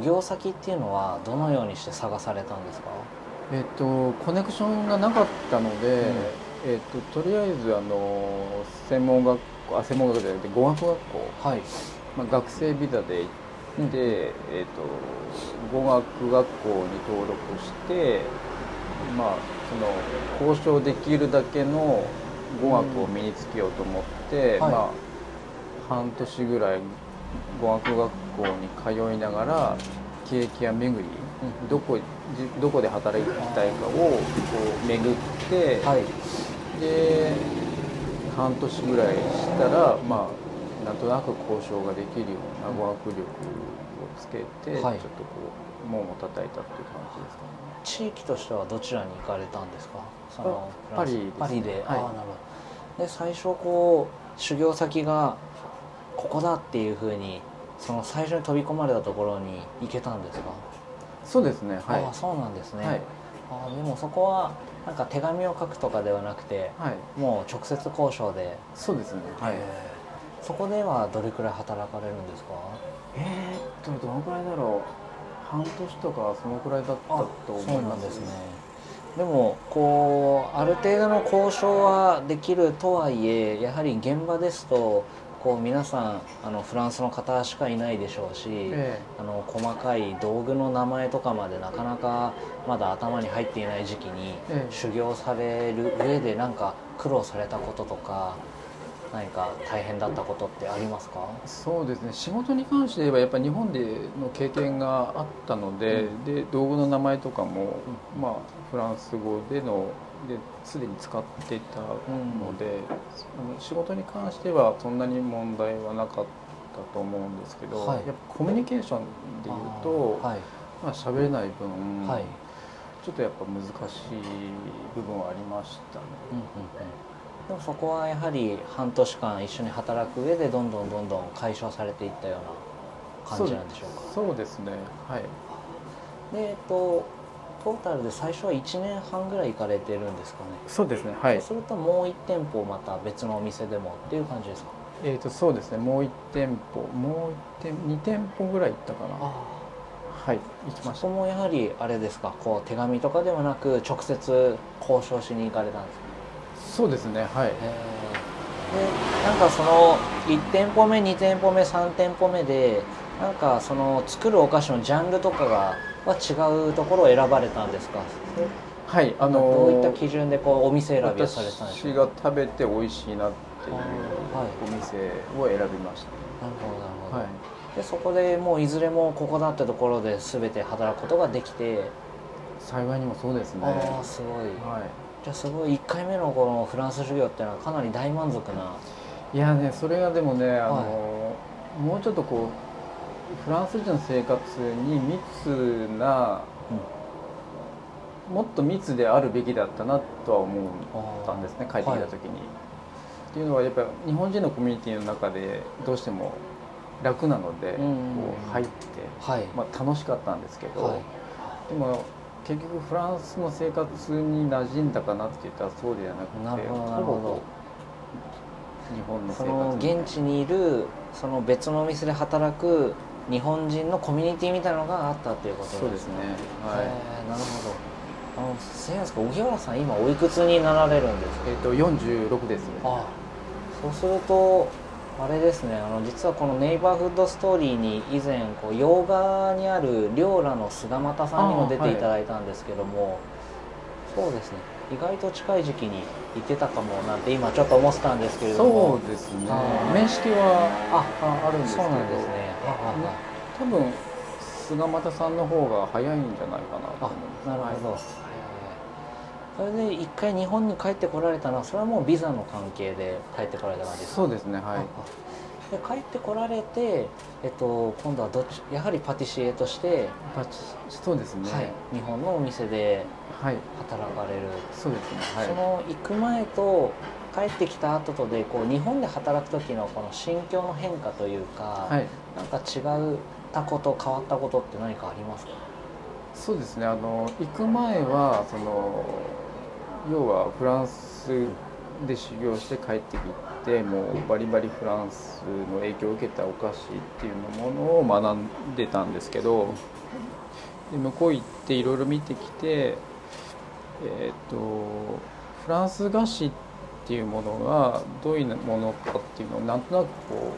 のこう修行先っていうのはどのようにして探されたんですか？えっ、とコネクションがなかったので、うん、えっ、ととりあえずあの専門学校あ専門学校じゃなくて語学学校、はい。まあ、学生ビザで行って、うん、えっ、と語学学校に登録してまあその交渉できるだけの語学を身につけようと思って、うん。はい、まあ半年ぐらい語学学校に通いながらケーキ屋巡り、うん、どこどこで働きたいかをこう巡って、はい、で半年ぐらいしたらまあなんとなく交渉ができるような語学力をつけて、はい、ちょっとこう門を叩いたっていう感じですかね。地域としてはどちらに行かれたんですか？そのパリで、ね、パリで、はい、ああなるほど。で最初こう修行先がここだっていうふうにその最初に飛び込まれたところに行けたんですか？そうですねはい。あそうなんですね、はい、あでもそこはなんか手紙を書くとかではなくて、はい、もう直接交渉で。そうですねはい、そこではどれくらい働かれるんですか？えー、っとどのくらいだろう。半年とかそのくらいだったと思います。ですね。でもこうある程度の交渉はできるとはいえやはり現場ですとこう皆さんあのフランスの方しかいないでしょうし、ええ、あの細かい道具の名前とかまでなかなかまだ頭に入っていない時期に修行される上で何か苦労されたこととか何か大変だったことってありますか？そうですね。仕事に関して言えばやっぱり日本での経験があったのでうん、で道具の名前とかも、うん、まあ、フランス語でのですでに使っていたので、うん、仕事に関してはそんなに問題はなかったと思うんですけど、はい、やっぱコミュニケーションでいうとはい、まあ喋れない分、はい、ちょっとやっぱ難しい部分はありましたね。うんうんうん。でもそこはやはり半年間一緒に働く上でどんどんどんどん解消されていったような感じなんでしょうか？そうですね。はい。でえっとトータルで最初は1年半ぐらい行かれてるんですかね。そうですねはい。そうするともう1店舗また別のお店でもっていう感じですか？えっ、とそうですね。もう1店舗もう1店2店舗ぐらい行ったかな。はい行きました。そこもやはりあれですか？こう手紙とかではなく直接交渉しに行かれたんですか？そうですねはい。でなんかその1店舗目2店舗目3店舗目でなんかその作るお菓子のジャンルとかがは違うところを選ばれたんですか？はいあのどういった基準でこうお店選びをされたんですか？私が食べて美味しいなっていうお店を選びました、なるほどなるほど、はい、でそこでもういずれもここだってところで全て働くことができて。幸いにもそうですね。ああすごい、はい。じゃあすごい1回目のこのフランス授業っていうのはかなり大満足な。いやねそれがでもねあの、はい、もうちょっとこうフランス人の生活に密な、うん、もっと密であるべきだったなとは思ったんですね帰ってきた時に。はい、っていうのはやっぱ日本人のコミュニティの中でどうしても楽なので、こう入って、はい、まあ、楽しかったんですけど、でも結局フランスの生活に馴染んだかなって言ったらそうではなくてほどなるほど。日本のその現地にいるその別のお店で働く日本人のコミュニティみたいなのがあったっていうことですね。そうですね。はい。なるほど。あのせやすか荻原さん今おいくつになられるんですか？えっ、と46ですあそうするとあれですね。あの実はこのネイバーフッドストーリーに以前こう洋画にある両良の菅又さんにも出ていただいたんですけども、はい、そうですね意外と近い時期に行ってたかもなんて今ちょっと思ってたんですけれども。そうですね。面識はああるんですけど。そうなんですね。多分菅又さんの方が早いんじゃないかなと思います。なるほど、はいそれで一回日本に帰ってこられたのはそれはもうビザの関係で帰ってこられた感じですか？そうですねはいで帰ってこられて、えっと、今度はどっちやはりパティシエとしてパテそうですね、はい、日本のお店で働かれる、はい、そうですね、はい、その行く前と帰ってきた後とでこう日本で働く時のこの心境の変化というか、はい、なんか違ったこと変わったことって何かありますか？そうですね。あの行く前はその要はフランスで修行して帰ってきてもうバリバリフランスの影響を受けたお菓子っていうものを学んでたんですけどで向こう行っていろいろ見てきてえっ、とフランス菓子っていうものがどういうものかっていうのをなんとなくこ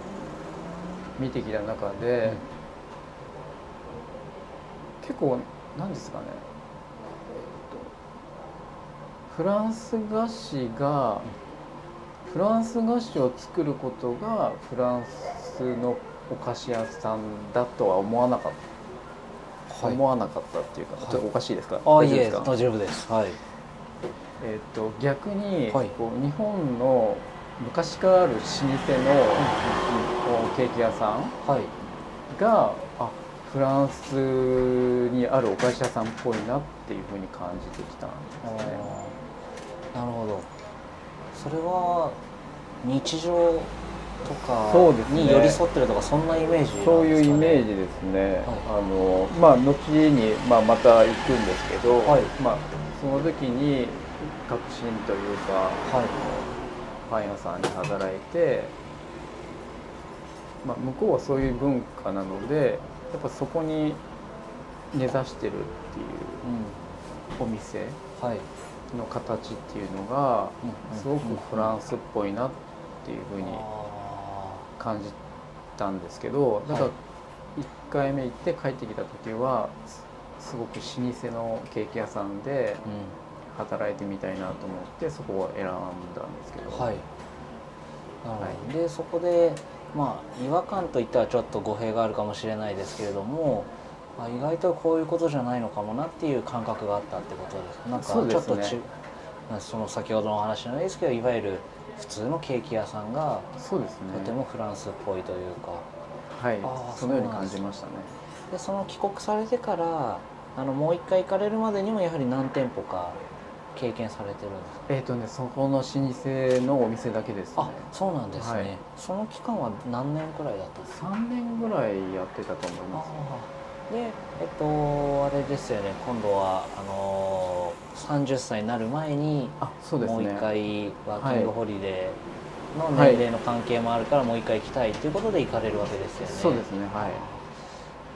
う見てきた中で、結構何ですかね、フランス菓子がフランス菓子を作ることがフランスのお菓子屋さんだとは思わなかった、はい、思わなかったっていうか、ちょっとおかしいですか？あいえ大丈夫ですはい。えーと、逆に、はい、こう日本の昔からある老舗のケーキ屋さんが、あフランスにあるお菓子屋さんっぽいなっていうふうに感じてきたんですね。なるほど。それは日常とかに寄り添ってるとかそんなイメージ、ね、そういうイメージですね、はい、あのまあ後に、まあ、また行くんですけど、はい、まあ、その時に革新というか、はい、パン屋さんに働いて、まあ、向こうはそういう文化なのでやっぱそこに根ざしてるっていうお店の形っていうのがすごくフランスっぽいなっていうふうに感じたんですけどだから1回目行って帰ってきた時はすごく老舗のケーキ屋さんで働いてみたいなと思ってそこを選んだんですけど。はい。はい、でそこでまあ違和感といったらちょっと語弊があるかもしれないですけれども、まあ、意外とこういうことじゃないのかもなっていう感覚があったってことですなんかちょっとち、ね、その先ほどの話じゃないですけどいわゆる普通のケーキ屋さんがそうです、ね、とてもフランスっぽいというか。はい。そのように感じましたね。でその帰国されてからあのもう一回行かれるまでにもやはり何店舗か経験されてるんですえっ、ー、とねそこの老舗のお店だけです、ね、あそうなんですね、はい、その期間は何年くらいだったんですか？3年ぐらいやってたと思いますでえっとあれですよね。今度はあのー、30歳になる前にあそうです、ね、もう一回ワーキングホリデーの年齢の関係もあるからもう一回行きたいということで行かれるわけですよね。そうですね。は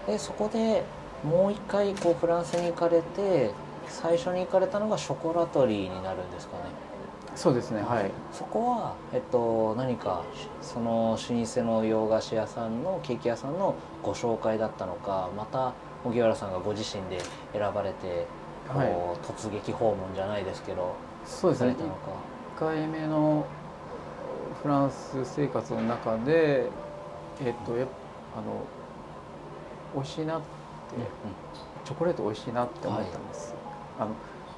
い。でそこでもう一回こうフランスに行かれて最初に行かれたのがショコラトリーになるんですかねそうですねはい。そこは、えっと、何かその老舗の洋菓子屋さんのケーキ屋さんのご紹介だったのかまた荻原さんがご自身で選ばれて、はい、突撃訪問じゃないですけどそうですね。1回目のフランス生活の中でえっとやあの美味しいなって、うんうん、チョコレート美味しいなって思ったんです、はい。あの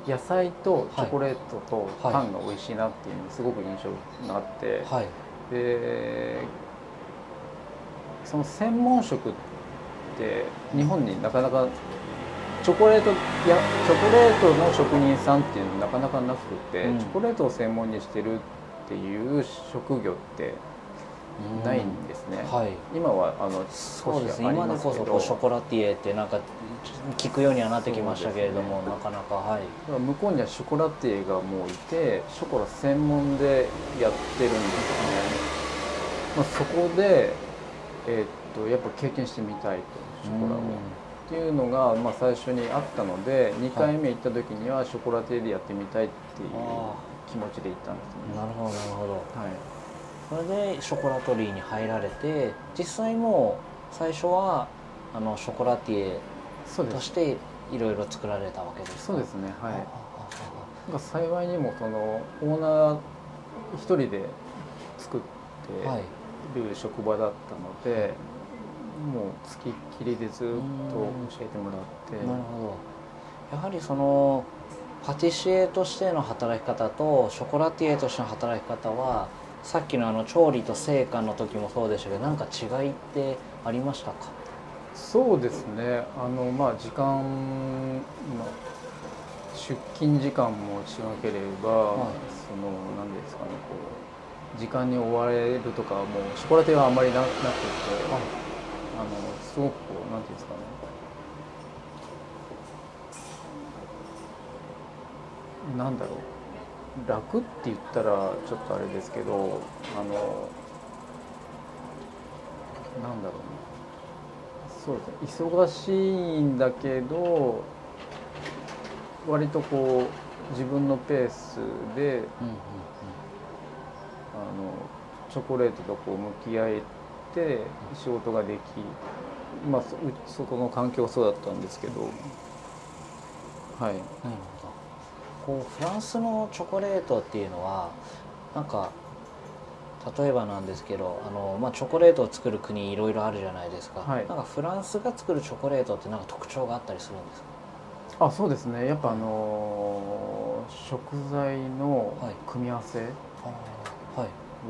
野菜とチョコレートとパンが美味しいなっていうのがすごく印象があって、はい、でその専門職って日本になかなかチョコレートやチョコレートの職人さんっていうのなかなかなくて、うん、チョコレートを専門にしてるっていう職業ってないんですね、はい、今はあのそうですね。今でこそショコラティエってなんか聞くようにはなってきましたけれども、ね、なかなかはい。向こうにはショコラティエがもういてショコラ専門でやってるんですね、まあ、そこで、えー、っとやっぱ経験してみたいとショコラを。っていうのが、まあ、最初にあったので2回目行った時にはショコラティエでやってみたいっていう気持ちで行ったんですね。なるほどなるほど、はいそれでショコラトリーに入られて実際も最初はあのショコラティエとしていろいろ作られたわけですそうですねはい。なんか幸いにもそのオーナー一人で作ってる職場だったので、はい、もうつきっきりでずっと教えてもらって。なるほど。やはりそのパティシエとしての働き方とショコラティエとしての働き方はさっきのあの調理と成果の時もそうでしたけど何か違いってありましたか？そうですね。あのまあ時間、まあ、出勤時間も違ければ、はい、その何ですかねこう時間に追われるとかもうショコラテはあんまりななくて、はい、あのすごくこう何ていうんですかね。なんだろう楽って言ったらちょっとあれですけどあのなんだろうそうですね。忙しいんだけど割とこう自分のペースで、うんうんうん、あのチョコレートとこう向き合えて仕事ができまあそこの環境はそうだったんですけど。はい。なるほどこうフランスのチョコレートっていうのはなんか例えばなんですけどあの、まあ、チョコレートを作る国いろいろあるじゃないですか、はい、なんかフランスが作るチョコレートってなんか特徴があったりするんですか？あそうですね。やっぱあのー、食材の組み合わせ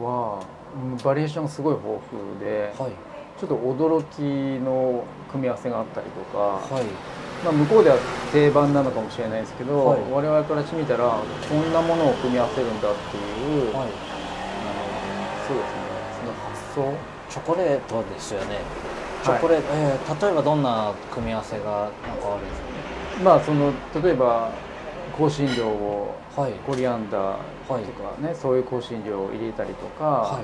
は、バリエーションすごい豊富で、はい、ちょっと驚きの組み合わせがあったりとか、はいまあ、向こうでは定番なのかもしれないですけど、はい、我々からしてみたらこんなものを組み合わせるんだっていう、はい、あのそうですね。その発想。チョコレートですよね。チョコレート、はい、えー、例えばどんな組み合わせがなんかあるんですか？まあその例えば香辛料を、はい、コリアンダーとかね、そうい。う香辛料を入れたりとか、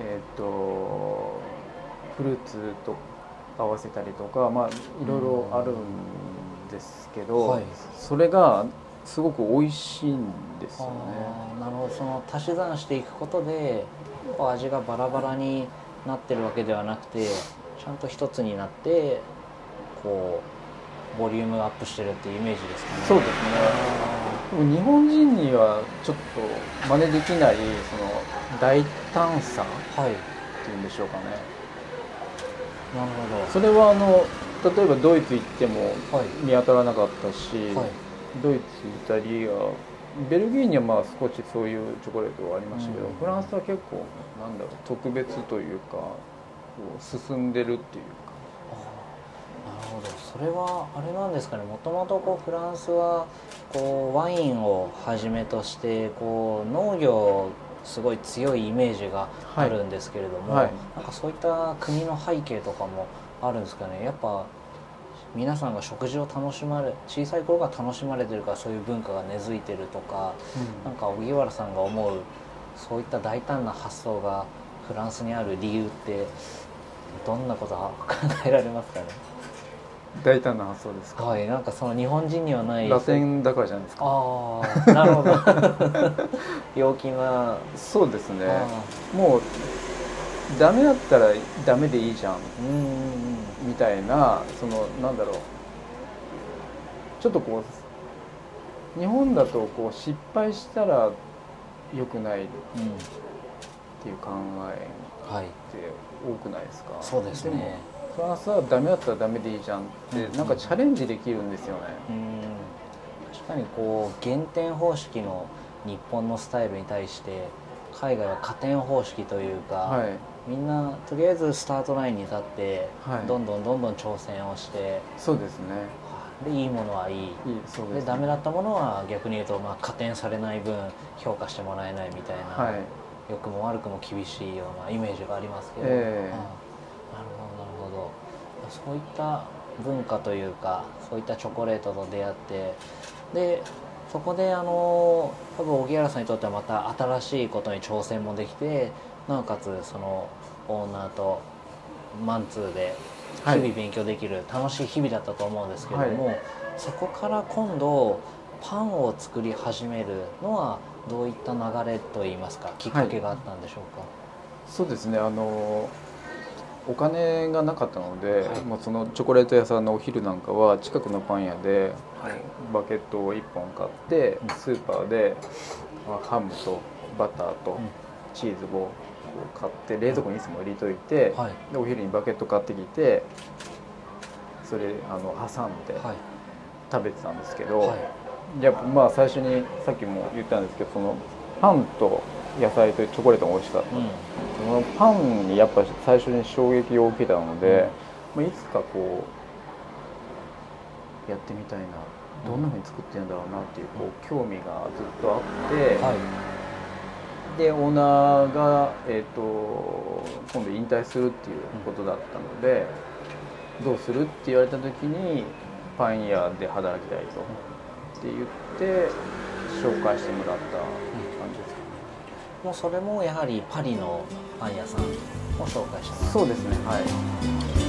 えっ、ー、とフルーツと合わせたりとか、まあ、いろいろあるんですけど、はい、それがすごく美味しいんですよね。なるほどその足し算していくことで味がバラバラになってるわけではなくてちゃんと一つになってこうボリュームアップしてるっていうイメージですかね。そうですね日本人にはちょっと真似できないその大胆さっていうんでしょうかね。なるほど。それはあの例えばドイツ行っても見当たらなかったし、はい、ドイツイタリアベルギーにはまあ少しそういうチョコレートはありましたけど、うん、フランスは結構なんだろう特別というか進んでるっていうか。なるほど。それはあれなんですかね。もともとこうフランスはこうワインをはじめとしてこう農業すごい強いイメージがあるんですけれども、はい。はい、なんかそういった国の背景とかもあるんですかね。やっぱ皆さんが食事を楽しまれ小さい頃が楽しまれてるからそういう文化が根付いてるとか、うん、なんか荻原さんが思うそういった大胆な発想がフランスにある理由ってどんなことが考えられますかね大胆な発想ですか？はいなんかその日本人にはないラテンだからじゃないですか。ああなるほど。陽気なそうですね。もうダメだったらダメでいいじゃん。みたいなそのなんだろう。ちょっとこう日本だとこう失敗したらよくないっていう考えって多くないですか、そうですねフランスはダメだったらダメでいいじゃんって、なんかチャレンジできるんですよね。確かにこう減点方式の日本のスタイルに対して海外は加点方式というか、はい、みんなとりあえずスタートラインに立って、はい、どんどんどんどん挑戦をしてそうですね。でいいものはいい。いいそうです、ね、でダメだったものは逆に言うと、まあ、加点されない分評価してもらえないみたいな、はい、良くも悪くも厳しいようなイメージがありますけど、えーそういった文化というかそういったチョコレートと出会ってでそこであの多分荻原さんにとってはまた新しいことに挑戦もできてなおかつそのオーナーとマンツーで日々勉強できる楽しい日々だったと思うんですけども、はい、そこから今度パンを作り始めるのはどういった流れといいますかきっかけがあったんでしょうか、はい、そうですね。あのお金がなかったので、はい、もうそのチョコレート屋さんのお昼なんかは近くのパン屋でバケットを1本買ってスーパーでハムとバターとチーズを買って冷蔵庫にいつも入れといて、はい、でお昼にバケット買ってきてそれあの挟んで食べてたんですけど、はい、やっぱまあ最初にさっきも言ったんですけどそのパンと野菜とチョコレートが美味しかった、うん、そのパンにやっぱ最初に衝撃を受けたので、うん、まあ、いつかこうやってみたいな。どんなふうに作ってるんだろうなっていうこう興味がずっとあって、はい、でオーナーが、えーと、今度引退するっていうことだったので、うん、どうするって言われた時にパン屋で働きたいと。って言って紹介してもらったもうそれもやはりパリのパン屋さんを紹介してもらったそうですね。はい